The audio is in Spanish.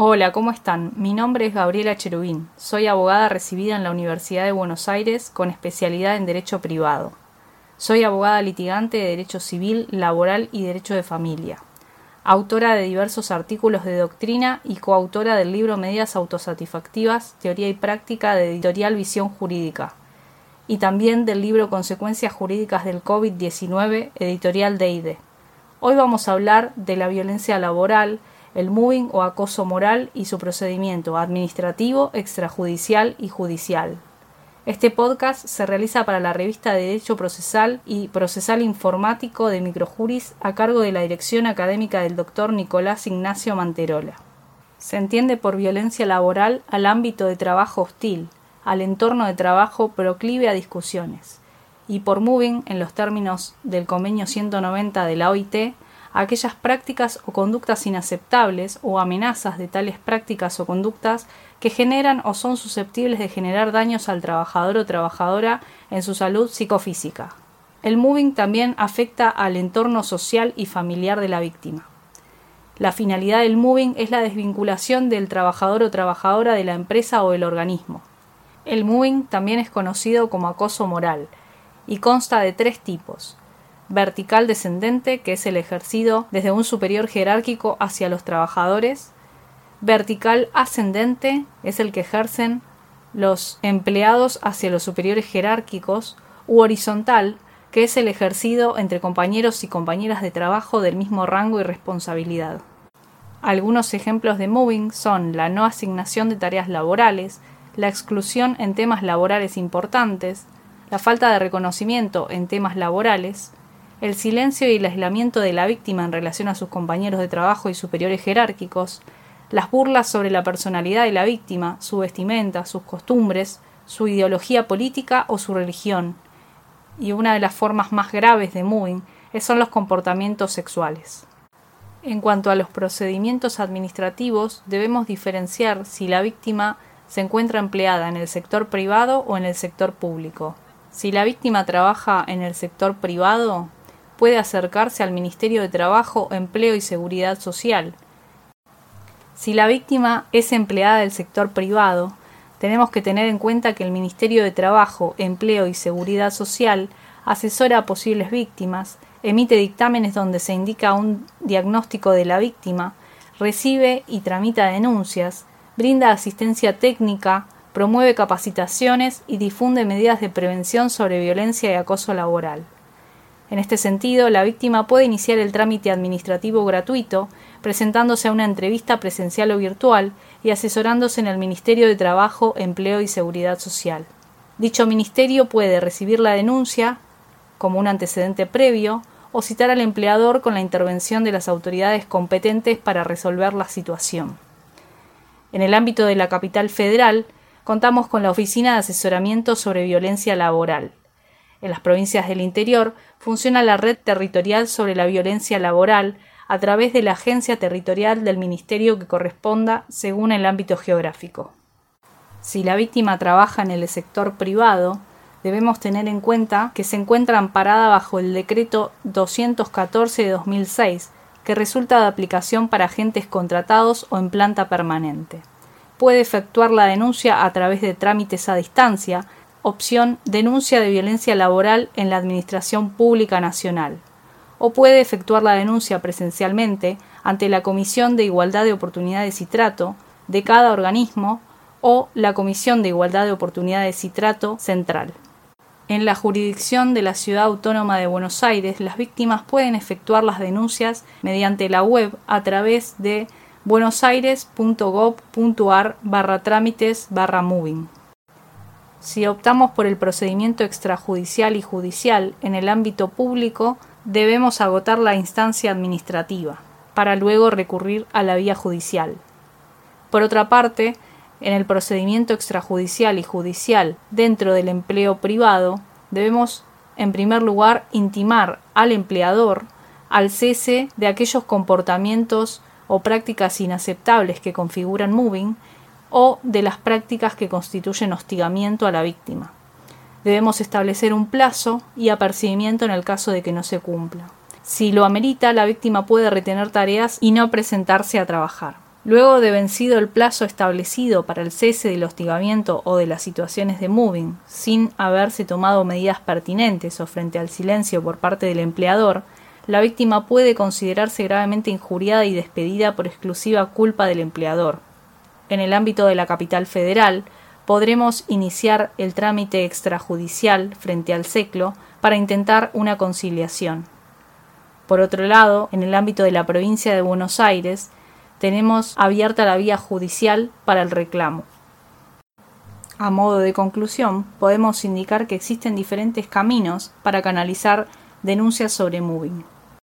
Hola, ¿cómo están? Mi nombre es Gabriela Cherubín. Soy abogada recibida en la Universidad de Buenos Aires con especialidad en Derecho Privado. Soy abogada litigante de Derecho Civil, Laboral y Derecho de Familia. Autora de diversos artículos de doctrina y coautora del libro Medidas Autosatisfactivas, Teoría y Práctica de Editorial Visión Jurídica. Y también del libro Consecuencias Jurídicas del COVID-19, Editorial DID. Hoy vamos a hablar de la violencia laboral, el moving o acoso moral y su procedimiento administrativo, extrajudicial y judicial. Este podcast se realiza para la revista de Derecho Procesal y Procesal Informático de Microjuris a cargo de la dirección académica del doctor Nicolás Ignacio Manterola. Se entiende por violencia laboral al ámbito de trabajo hostil, al entorno de trabajo proclive a discusiones, y por moving, en los términos del convenio 190 de la OIT, aquellas prácticas o conductas inaceptables o amenazas de tales prácticas o conductas que generan o son susceptibles de generar daños al trabajador o trabajadora en su salud psicofísica. El moving también afecta al entorno social y familiar de la víctima. La finalidad del moving es la desvinculación del trabajador o trabajadora de la empresa o del organismo. El moving también es conocido como acoso moral y consta de tres tipos vertical descendente, que es el ejercido desde un superior jerárquico hacia los trabajadores, vertical ascendente, es el que ejercen los empleados hacia los superiores jerárquicos, u horizontal, que es el ejercido entre compañeros y compañeras de trabajo del mismo rango y responsabilidad. Algunos ejemplos de moving son la no asignación de tareas laborales, la exclusión en temas laborales importantes, la falta de reconocimiento en temas laborales, el silencio y el aislamiento de la víctima en relación a sus compañeros de trabajo y superiores jerárquicos, las burlas sobre la personalidad de la víctima, su vestimenta, sus costumbres, su ideología política o su religión. Y una de las formas más graves de moving son los comportamientos sexuales. En cuanto a los procedimientos administrativos, debemos diferenciar si la víctima se encuentra empleada en el sector privado o en el sector público. Si la víctima trabaja en el sector privado, puede acercarse al Ministerio de Trabajo, Empleo y Seguridad Social. Si la víctima es empleada del sector privado, tenemos que tener en cuenta que el Ministerio de Trabajo, Empleo y Seguridad Social asesora a posibles víctimas, emite dictámenes donde se indica un diagnóstico de la víctima, recibe y tramita denuncias, brinda asistencia técnica, promueve capacitaciones y difunde medidas de prevención sobre violencia y acoso laboral. En este sentido, la víctima puede iniciar el trámite administrativo gratuito, presentándose a una entrevista presencial o virtual y asesorándose en el Ministerio de Trabajo, Empleo y Seguridad Social. Dicho ministerio puede recibir la denuncia como un antecedente previo o citar al empleador con la intervención de las autoridades competentes para resolver la situación. En el ámbito de la capital federal, contamos con la Oficina de Asesoramiento sobre Violencia Laboral, en las provincias del interior funciona la red territorial sobre la violencia laboral a través de la agencia territorial del ministerio que corresponda según el ámbito geográfico. Si la víctima trabaja en el sector privado, debemos tener en cuenta que se encuentra amparada bajo el decreto 214 de 2006, que resulta de aplicación para agentes contratados o en planta permanente. Puede efectuar la denuncia a través de trámites a distancia, opción denuncia de violencia laboral en la Administración Pública Nacional, o puede efectuar la denuncia presencialmente ante la Comisión de Igualdad de Oportunidades y Trato de cada organismo o la Comisión de Igualdad de Oportunidades y Trato Central. En la jurisdicción de la Ciudad Autónoma de Buenos Aires, las víctimas pueden efectuar las denuncias mediante la web a través de buenosaires.gov.ar barra trámites barra moving. Si optamos por el procedimiento extrajudicial y judicial en el ámbito público, debemos agotar la instancia administrativa, para luego recurrir a la vía judicial. Por otra parte, en el procedimiento extrajudicial y judicial dentro del empleo privado, debemos, en primer lugar, intimar al empleador al cese de aquellos comportamientos o prácticas inaceptables que configuran moving o de las prácticas que constituyen hostigamiento a la víctima. Debemos establecer un plazo y apercibimiento en el caso de que no se cumpla. Si lo amerita, la víctima puede retener tareas y no presentarse a trabajar. Luego de vencido el plazo establecido para el cese del hostigamiento o de las situaciones de moving, sin haberse tomado medidas pertinentes o frente al silencio por parte del empleador, la víctima puede considerarse gravemente injuriada y despedida por exclusiva culpa del empleador. En el ámbito de la capital federal, podremos iniciar el trámite extrajudicial frente al SECLO para intentar una conciliación. Por otro lado, en el ámbito de la provincia de Buenos Aires, tenemos abierta la vía judicial para el reclamo. A modo de conclusión, podemos indicar que existen diferentes caminos para canalizar denuncias sobre moving.